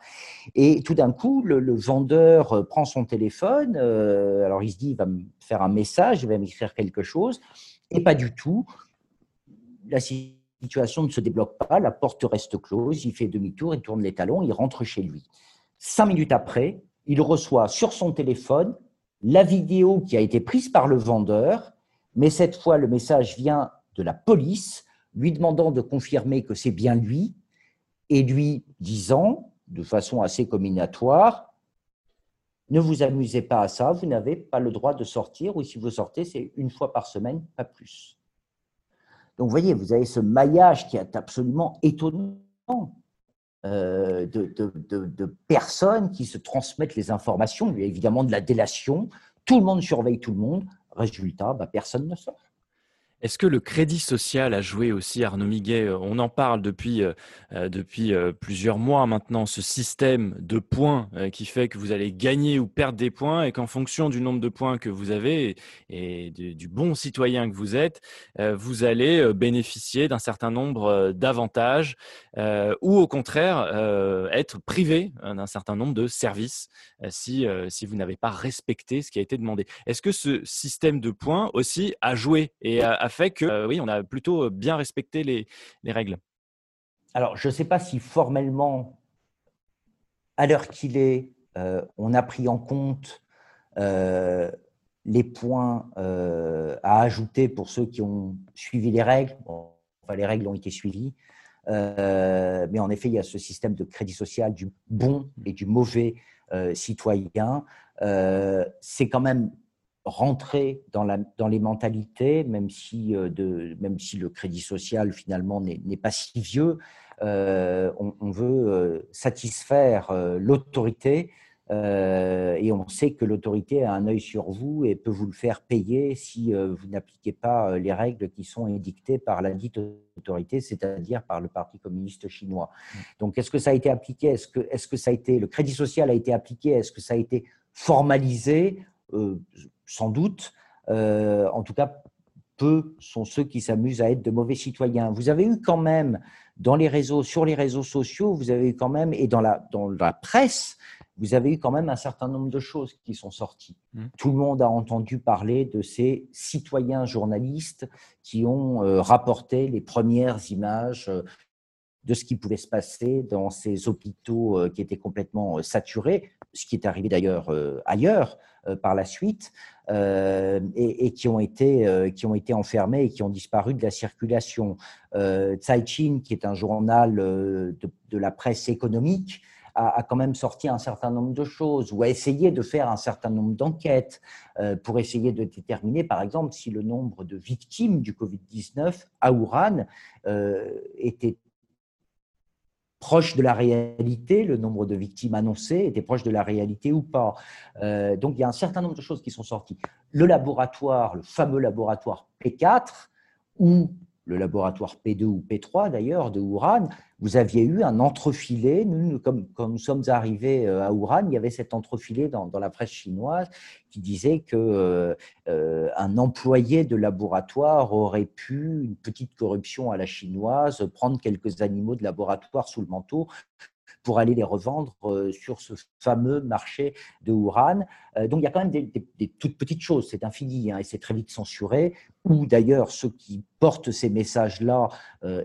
et tout d'un coup, le, vendeur euh, prend son téléphone, euh, alors il se dit, il va me faire un message, il va m'écrire quelque chose, et pas du tout. La situation ne se débloque pas, la porte reste close, il fait demi-tour, il tourne les talons, il rentre chez lui. Cinq minutes après, il reçoit sur son téléphone la vidéo qui a été prise par le vendeur, mais cette fois, le message vient de la police, lui demandant de confirmer que c'est bien lui, et lui disant, de façon assez combinatoire, ne vous amusez pas à ça, vous n'avez pas le droit de sortir, ou si vous sortez, c'est une fois par semaine, pas plus. Donc vous voyez, vous avez ce maillage qui est absolument étonnant euh, de, personnes qui se transmettent les informations. Il y a évidemment de la délation, tout le monde surveille tout le monde, Résultat, bah, personne ne sort. Est-ce que le crédit social a joué aussi, Arnaud Miguet euh, On en parle depuis, euh, euh, depuis plusieurs mois maintenant, ce système de points qui fait que vous allez gagner ou perdre des points et qu'en fonction du nombre de points que vous avez et du bon citoyen que vous êtes, vous allez bénéficier d'un certain nombre d'avantages ou au contraire être privé d'un certain nombre de services si, si vous n'avez pas respecté ce qui a été demandé. Est-ce que ce système de points aussi a joué et a fait que, euh, a plutôt euh, bien respecté les, règles. Alors, je ne sais pas si formellement, à l'heure qu'il est, euh, on a pris en compte les points à ajouter pour ceux qui ont suivi les règles. enfin, les règles ont été suivies. mais en effet, il y a ce système de crédit social du bon et du mauvais citoyen. c'est quand même rentrer dans, la, dans les mentalités, même si, euh, de, même si le crédit social finalement n'est pas si vieux. Euh, on, veut euh, satisfaire l'autorité et on sait que l'autorité a un œil sur vous et peut vous le faire payer si vous n'appliquez pas les règles qui sont édictées par la dite autorité, c'est-à-dire par le Parti communiste chinois. Donc, est-ce que ça a été appliqué? Est-ce que, est que ça a été, le crédit social a été appliqué? Est-ce que ça a été formalisé? Sans doute. Euh, en tout cas, peu sont ceux qui s'amusent à être de mauvais citoyens. Vous avez eu quand même dans les réseaux, sur les réseaux sociaux, vous avez eu quand même, et dans la, dans la presse, vous avez eu quand même un certain nombre de choses qui sont sorties. Mmh. Tout le monde a entendu parler de ces citoyens journalistes qui ont euh, rapporté les premières images euh, de ce qui pouvait se passer dans ces hôpitaux qui étaient complètement saturés, ce qui est arrivé d'ailleurs ailleurs. Euh, par la suite euh, et, qui, ont été, euh, qui ont été enfermés et qui ont disparu de la circulation. Euh, Chin, qui est un journal de, la presse économique, a, quand même sorti un certain nombre de choses ou a essayé de faire un certain nombre d'enquêtes pour essayer de déterminer, par exemple, si le nombre de victimes du Covid-19 à Wuhan était proche de la réalité, le nombre de victimes annoncées était proche de la réalité ou pas. Euh, donc il y a un certain nombre de choses qui sont sorties. Le laboratoire, le fameux laboratoire P4, où le laboratoire P2 ou P3 d'ailleurs de Wuhan, vous aviez eu un entrefilé. Nous, comme, quand nous sommes arrivés euh, à Wuhan, il y avait cet entrefilé dans, dans la presse chinoise qui disait que euh, euh, un employé de laboratoire aurait pu, une petite corruption à la chinoise, prendre quelques animaux de laboratoire sous le manteau pour aller les revendre sur ce fameux marché de Wuhan. Donc il y a quand même des, toutes petites choses, c'est infini hein, et c'est très vite censuré. Ou d'ailleurs ceux qui portent ces messages-là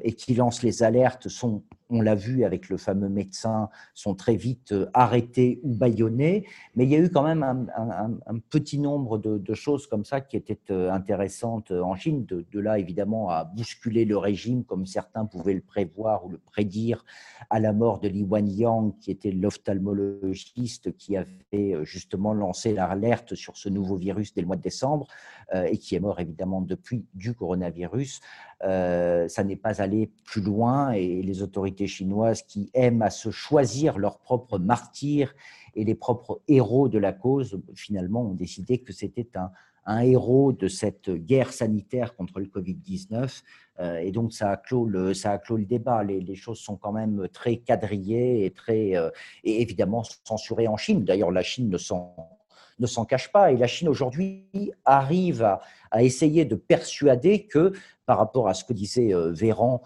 et qui lancent les alertes sont on l'a vu avec le fameux médecin, sont très vite euh, arrêtés ou bâillonnés. Mais il y a eu quand même un, petit nombre de, choses comme ça qui étaient euh, intéressantes euh, en Chine. De, là, évidemment, à bousculer le régime, comme certains pouvaient le prévoir ou le prédire, à la mort de Li Wanyang, qui était l'ophtalmologiste qui avait justement lancé l'alerte sur ce nouveau virus dès le mois de décembre et qui est mort évidemment depuis du coronavirus. ça n'est pas allé plus loin et les autorités chinoises qui aiment à se choisir leurs propres martyrs et les propres héros de la cause, finalement, ont décidé que c'était un, héros de cette guerre sanitaire contre le Covid-19. Euh, et donc, ça a clos le, ça a clos le débat. Les, choses sont quand même très quadrillées et, très, euh, et évidemment censurées en Chine. D'ailleurs, la Chine ne s'en ne s'en cache pas. Et la Chine aujourd'hui arrive à, essayer de persuader que, par rapport à ce que disait Véran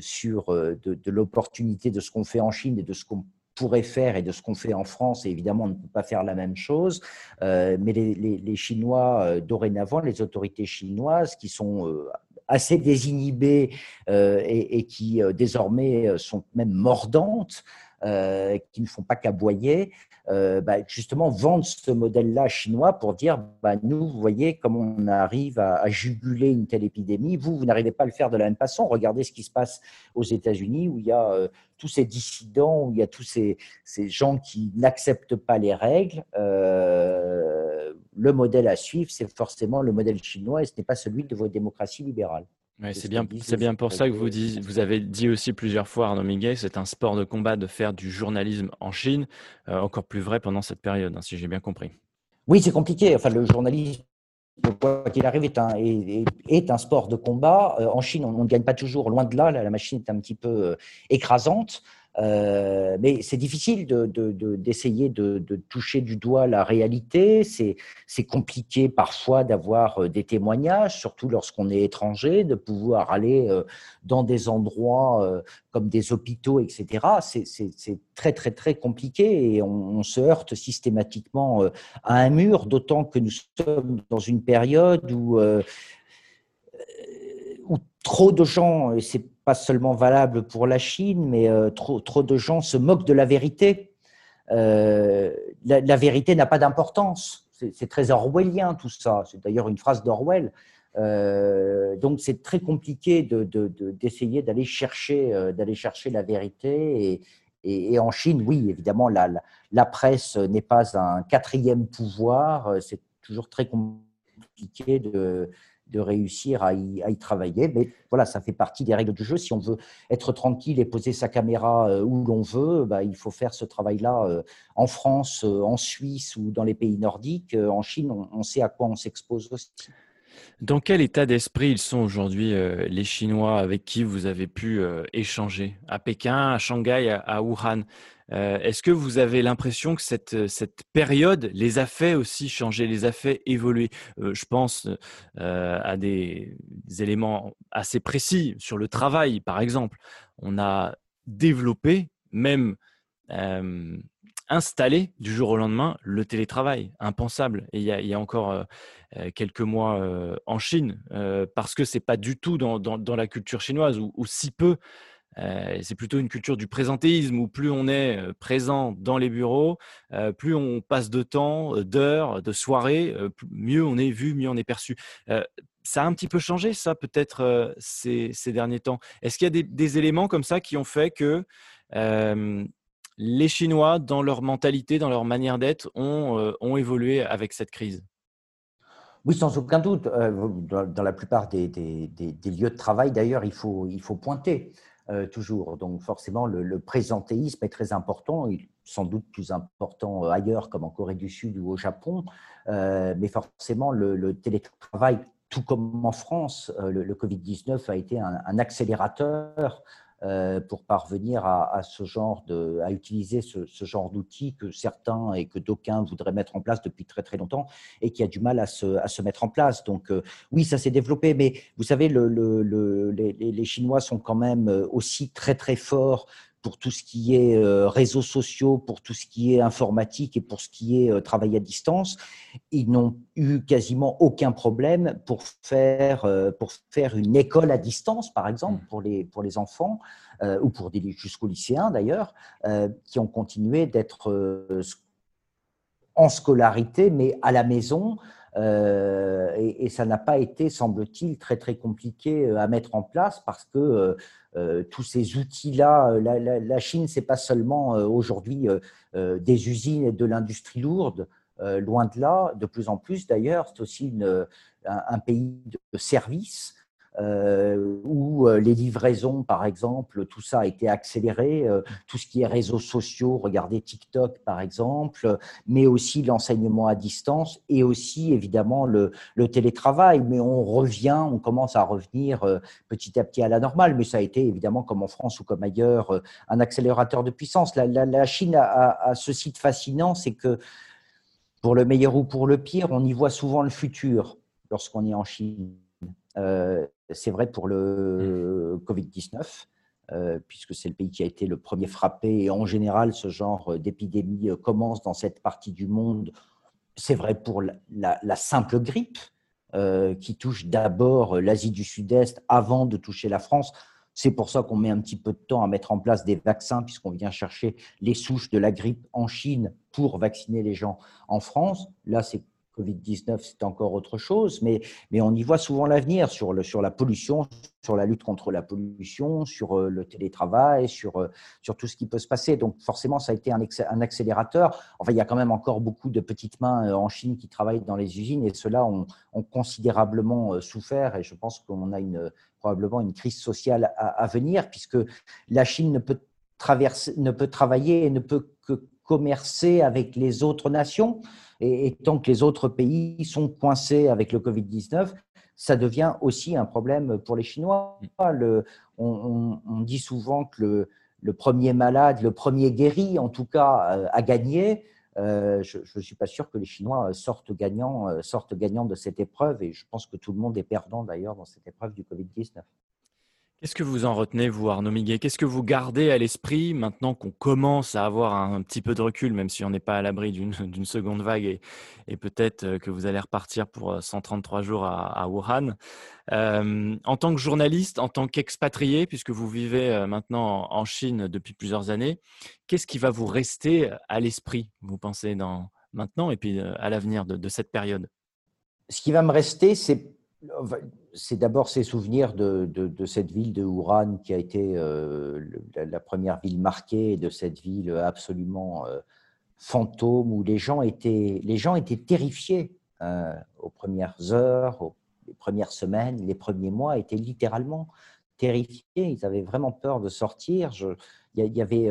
sur de, l'opportunité de ce qu'on fait en Chine et de ce qu'on pourrait faire et de ce qu'on fait en France, et évidemment, on ne peut pas faire la même chose, mais les, Chinois, dorénavant, les autorités chinoises, qui sont assez désinhibées et, qui désormais sont même mordantes, euh, qui ne font pas qu'aboyer, euh, bah, justement vendent ce modèle-là chinois pour dire bah, nous, vous voyez comment on arrive à, juguler une telle épidémie. Vous, vous n'arrivez pas à le faire de la même façon. Regardez ce qui se passe aux États-Unis où il y a euh, tous ces dissidents, où il y a tous ces, ces gens qui n'acceptent pas les règles. le modèle à suivre, c'est forcément le modèle chinois et ce n'est pas celui de vos démocraties libérales c'est bien, c'est bien pour ça que vous, vous avez dit aussi plusieurs fois, Arnaud Miguel, c'est un sport de combat de faire du journalisme en Chine, euh, encore plus vrai pendant cette période, hein, si j'ai bien compris. Oui, c'est compliqué. Enfin, le journalisme, quoi qu'il arrive, est un, est, un, sport de combat. Euh, en Chine, on ne gagne pas toujours, loin de là, la machine est un petit peu euh, écrasante. Euh, mais c'est difficile d'essayer de, toucher du doigt la réalité. C'est compliqué parfois d'avoir euh, des témoignages, surtout lorsqu'on est étranger, de pouvoir aller euh, dans des endroits comme des hôpitaux, etc. C'est très, très, très compliqué et on, se heurte systématiquement à un mur, d'autant que nous sommes dans une période où, où trop de gens, et c'est pas seulement valable pour la Chine, mais euh, trop, trop de gens se moquent de la vérité. Euh, la, vérité n'a pas d'importance. C'est très orwellien tout ça. C'est d'ailleurs une phrase d'Orwell. Euh, donc c'est très compliqué d'essayer de, d'aller chercher, d'aller chercher la vérité. Et, en Chine, oui, évidemment, la presse n'est pas un quatrième pouvoir. C'est toujours très compliqué de, de réussir à y, travailler. Mais voilà, ça fait partie des règles du jeu. Si on veut être tranquille et poser sa caméra euh, où l'on veut, bah, il faut faire ce travail-là euh, en France, euh, en Suisse ou dans les pays nordiques. En Chine, on, sait à quoi on s'expose aussi. Dans quel état d'esprit ils sont aujourd'hui les Chinois avec qui vous avez pu échanger? À Pékin, à Shanghai, à Wuhan? Euh, est-ce que vous avez l'impression que cette, cette période les a fait aussi changer, les a fait évoluer? Euh, Je pense euh, à des, éléments assez précis sur le travail, par exemple. On a développé, même installé du jour au lendemain le télétravail, impensable. Et il y a, encore quelques mois en Chine, parce que c'est pas du tout dans, dans, la culture chinoise, ou si peu euh, c'est plutôt une culture du présentéisme où plus on est euh, présent dans les bureaux, euh, plus on passe de temps, d'heures, de soirées, mieux on est vu, mieux on est perçu. ça a un petit peu changé, ça, peut-être ces, derniers temps. Est-ce qu'il y a des, éléments comme ça qui ont fait que les Chinois, dans leur mentalité, dans leur manière d'être, ont, évolué avec cette crise? Oui, sans aucun doute. Dans, la plupart des, lieux de travail, d'ailleurs, il faut, il faut pointer. Euh, toujours. Donc forcément, le, présentéisme est très important, sans doute plus important euh, ailleurs comme en Corée du Sud ou au Japon, euh, mais forcément le, télétravail, tout comme en France, le, Covid-19 a été un accélérateur pour parvenir à, ce genre de, à utiliser ce, genre d'outils que certains et que d'aucuns voudraient mettre en place depuis très très longtemps et qui a du mal à se, à se mettre en place. Donc euh, oui, ça s'est développé, mais vous savez, le, le, les, les, Chinois sont quand même euh, aussi très très forts pour tout ce qui est euh, réseaux sociaux, pour tout ce qui est informatique et pour ce qui est euh, travail à distance, ils n'ont eu quasiment aucun problème pour faire, euh, pour faire une école à distance, par exemple, mmh. pour les, pour les enfants, ou pour des jusqu'aux lycéens d'ailleurs, qui ont continué d'être en scolarité, mais à la maison, euh, et, ça n'a pas été, semble-t-il, très très compliqué à mettre en place parce que tous ces outils-là, la, la, Chine, c'est pas seulement aujourd'hui des usines et de l'industrie lourde. loin de là, de plus en plus d'ailleurs, c'est aussi une, un, pays de services euh, où euh, les livraisons, par exemple, tout ça a été accéléré, euh, tout ce qui est réseaux sociaux, regardez TikTok, par exemple, mais aussi l'enseignement à distance et aussi, évidemment, le, télétravail. Mais on revient, on commence à revenir petit à petit à la normale, mais ça a été, évidemment, comme en France ou comme ailleurs, un accélérateur de puissance. La, Chine a, a, a ce site fascinant, c'est que pour le meilleur ou pour le pire, on y voit souvent le futur lorsqu'on est en Chine. Euh, c'est vrai pour le Covid-19, euh, puisque c'est le pays qui a été le premier frappé. Et en général, ce genre d'épidémie commence dans cette partie du monde. C'est vrai pour la, simple grippe, euh, qui touche d'abord l'Asie du Sud-Est avant de toucher la France. C'est pour ça qu'on met un petit peu de temps à mettre en place des vaccins, puisqu'on vient chercher les souches de la grippe en Chine pour vacciner les gens en France. Là, c'est Covid-19, c'est encore autre chose, mais, mais on y voit souvent l'avenir sur, sur la pollution, sur la lutte contre la pollution, sur euh, le télétravail, sur, euh, sur tout ce qui peut se passer. Donc forcément, ça a été un, un accélérateur. Enfin, il y a quand même encore beaucoup de petites mains euh, en Chine qui travaillent dans les usines et ceux-là ont, considérablement souffert et je pense qu'on a une, probablement une crise sociale à, à, venir puisque la Chine ne peut, traverser, ne peut travailler et ne peut que commercer avec les autres nations. Et, tant que les autres pays sont coincés avec le Covid-19, ça devient aussi un problème pour les Chinois. On, dit souvent que le, premier malade, le premier guéri, en tout cas, euh, a gagné. Euh, je ne suis pas sûr que les Chinois sortent gagnants, euh, sortent gagnants de cette épreuve, et je pense que tout le monde est perdant d'ailleurs dans cette épreuve du Covid-19. Qu'est-ce que vous en retenez, vous, Arnaud Miguet Qu'est-ce que vous gardez à l'esprit maintenant qu'on commence à avoir un petit peu de recul, même si on n'est pas à l'abri d'une seconde vague et, peut-être euh, que vous allez repartir pour 133 euh, jours à, Wuhan. Euh, En tant que journaliste, en tant qu'expatrié, puisque vous vivez maintenant en Chine depuis plusieurs années, qu'est-ce qui va vous rester à l'esprit, vous pensez, maintenant et puis à l'avenir de cette période? Ce qui va me rester, c'est c'est d'abord ces souvenirs de, cette ville de Wuhan qui a été euh, la, première ville marquée, de cette ville absolument euh, fantôme où les gens étaient, les gens étaient terrifiés euh, aux premières heures, aux, premières semaines, les premiers mois étaient littéralement terrifiés. Ils avaient vraiment peur de sortir. il y avait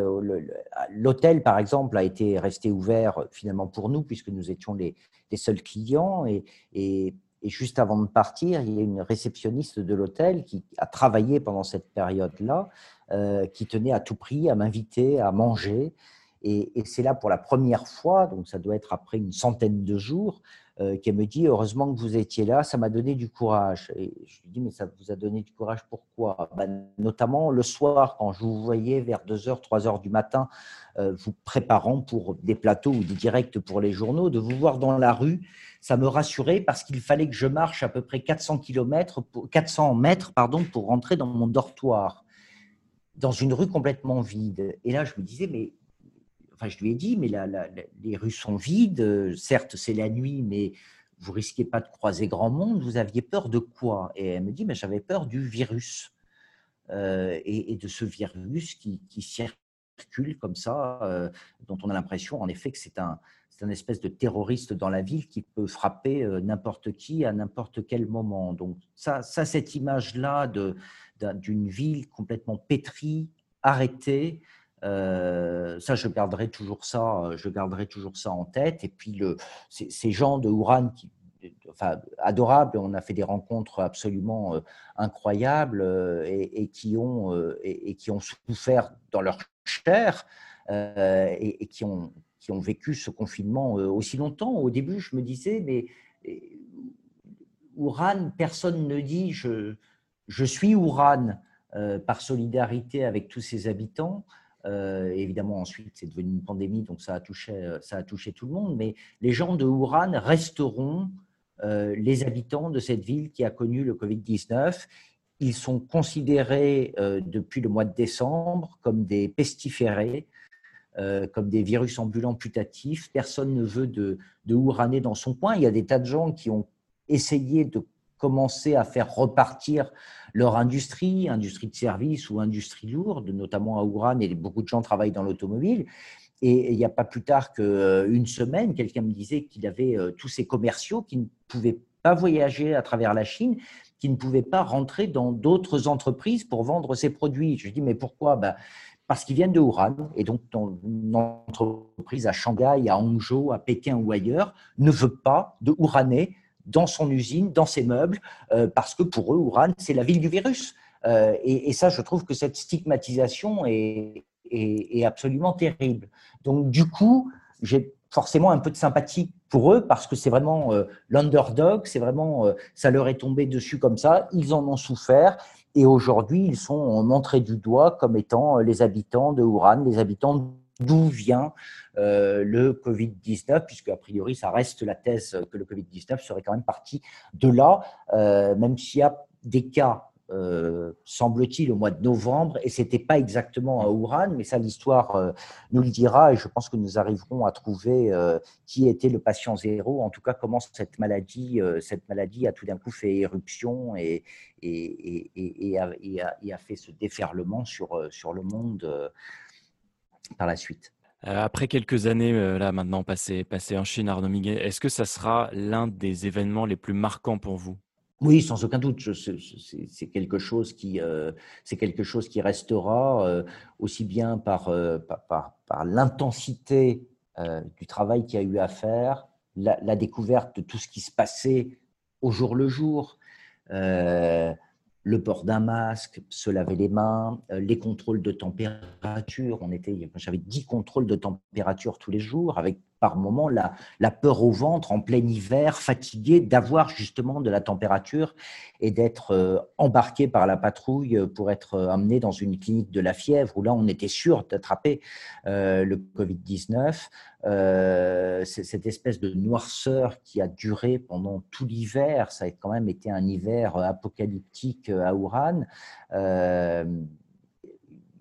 l'hôtel, par exemple, a été resté ouvert finalement pour nous puisque nous étions les, seuls clients et et juste avant de partir, il y a une réceptionniste de l'hôtel qui a travaillé pendant cette période-là, euh, qui tenait à tout prix à m'inviter à manger. Et, c'est là pour la première fois, donc ça doit être après une centaine de jours, euh, qu'elle me dit Heureusement que vous étiez là, ça m'a donné du courage. Et je lui dis Mais ça vous a donné du courage pourquoi? Ben, Notamment le soir, quand je vous voyais vers 2h, 3h du matin, euh, vous préparant pour des plateaux ou des directs pour les journaux, de vous voir dans la rue ça me rassurait parce qu'il fallait que je marche à peu près 400 km, 400 mètres pardon, pour rentrer dans mon dortoir, dans une rue complètement vide. Et là, je me disais, mais enfin, je lui ai dit, mais les rues sont vides. Certes, c'est la nuit, mais vous risquez pas de croiser grand monde. Vous aviez peur de quoi? Et elle me dit, mais j'avais peur du virus euh, et, de ce virus qui, circule comme ça, euh, dont on a l'impression, en effet, que c'est un c'est un espèce de terroriste dans la ville qui peut frapper euh, n'importe qui à n'importe quel moment. Donc ça, cette image-là d'une ville complètement pétrie, arrêtée, euh, ça, je garderai toujours ça, je garderai toujours ça en tête. Et puis le, ces, gens de qui, enfin, adorables, on a fait des rencontres absolument euh, incroyables et, qui ont et, qui ont souffert dans leur chair et, qui ont qui ont vécu ce confinement euh, aussi longtemps. Au début, je me disais, mais Ouran, personne ne dit je, je suis Ouran euh, par solidarité avec tous ses habitants. Euh, évidemment, ensuite, c'est devenu une pandémie, donc ça a, touché, ça a touché tout le monde. Mais les gens de Ouran resteront les habitants de cette ville qui a connu le Covid-19. Ils sont considérés depuis le mois de décembre comme des pestiférés, euh, comme des virus ambulants putatifs. Personne ne veut de, de dans son coin. Il y a des tas de gens qui ont essayé de commencer à faire repartir leur industrie, industrie de services ou industrie lourde, notamment à Ouran, et beaucoup de gens travaillent dans l'automobile. Et il n'y a pas plus tard qu'une euh, semaine, quelqu'un me disait qu'il avait euh, tous ces commerciaux qui ne pouvaient pas voyager à travers la Chine, qui ne pouvaient pas rentrer dans d'autres entreprises pour vendre ces produits. Je dis, mais pourquoi? Ben, parce qu'ils viennent de Wuhan, et donc une entreprise à Shanghai, à Hangzhou, à Pékin ou ailleurs, ne veut pas de Wuhanais dans son usine, dans ses meubles, euh, parce que pour eux, Wuhan, c'est la ville du virus. Euh, et, ça, je trouve que cette stigmatisation est, absolument terrible. Donc, du coup, j'ai forcément un peu de sympathie pour eux parce que c'est vraiment euh, l'underdog, c'est vraiment, ça leur est tombé dessus comme ça, ils en ont souffert et aujourd'hui ils sont montrés du doigt comme étant les habitants de Wuhan, les habitants d'où vient le Covid-19, puisque a priori ça reste la thèse que le Covid-19 serait quand même parti de là, même s'il y a des cas euh, semble-t-il, au mois de novembre, et c'était pas exactement à Wuhan, mais ça l'histoire euh, nous le dira, et je pense que nous arriverons à trouver euh, qui était le patient zéro, en tout cas comment cette maladie, cette maladie a tout d'un coup fait éruption et, et, et, a, fait ce déferlement sur, sur le monde par la suite. Après quelques années là maintenant passées, passées en Chine, Arnaud Miguel, est-ce que ça sera l'un des événements les plus marquants pour vous? Oui, sans aucun doute. C'est quelque chose qui, euh, c'est quelque chose qui restera euh, aussi bien par, euh, par, par, l'intensité du travail qu'il y a eu à faire, la, la, découverte de tout ce qui se passait au jour le jour, le port d'un masque, se laver les mains, les contrôles de température. On était, j'avais 10 contrôles de température tous les jours avec par moment la, peur au ventre en plein hiver, fatigué d'avoir justement de la température et d'être euh, embarqué par la patrouille pour être euh, amené dans une clinique de la fièvre où là on était sûr d'attraper euh, le Covid-19. cette espèce de noirceur qui a duré pendant tout l'hiver, ça a quand même été un hiver apocalyptique à Wuhan.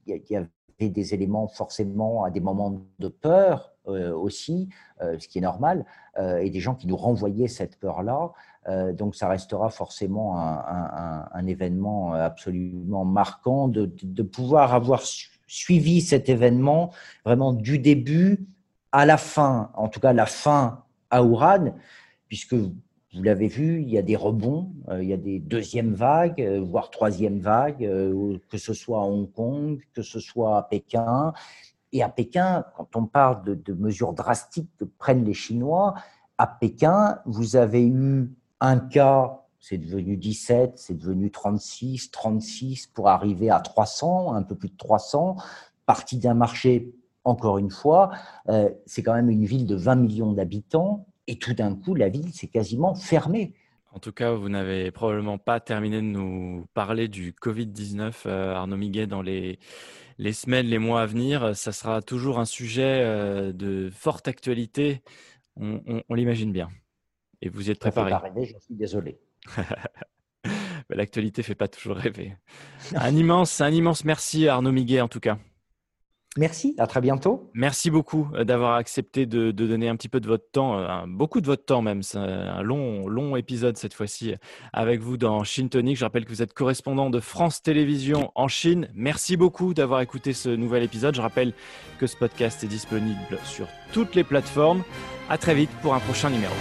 Il y, avait des éléments forcément à des moments de peur, euh, aussi, euh, ce qui est normal, euh, et des gens qui nous renvoyaient cette peur-là. donc ça restera forcément un, événement absolument marquant de, de, pouvoir avoir suivi cet événement vraiment du début à la fin, en tout cas la fin à Ouran, puisque vous l'avez vu, il y a des rebonds, il y a des deuxièmes vagues, voire troisième vagues, que ce soit à Hong Kong, que ce soit à Pékin. Et à Pékin, quand on parle de, mesures drastiques que prennent les Chinois, à Pékin, vous avez eu un cas, c'est devenu 17, c'est devenu 36, 36 pour arriver à 300, un peu plus de 300, partie d'un marché, encore une fois, euh, c'est quand même une ville de 20 millions d'habitants, et tout d'un coup, la ville s'est quasiment fermée. En tout cas, vous n'avez probablement pas terminé de nous parler du Covid-19, euh, Arnaud Miguet, dans les, les semaines, les mois à venir. Ça sera toujours un sujet euh, de forte actualité, on, l'imagine bien. Et vous y êtes préparé. Je suis désolé. L'actualité ne fait pas toujours rêver. Un immense, un immense merci Arnaud Miguet en tout cas. Merci, à très bientôt. Merci beaucoup euh, d'avoir accepté de, donner un petit peu de votre temps, euh, beaucoup de votre temps même. C'est un long, long épisode cette fois-ci avec vous dans Chine Tonic. Je rappelle que vous êtes correspondant de France Télévisions en Chine. Merci beaucoup d'avoir écouté ce nouvel épisode. Je rappelle que ce podcast est disponible sur toutes les plateformes. À très vite pour un prochain numéro.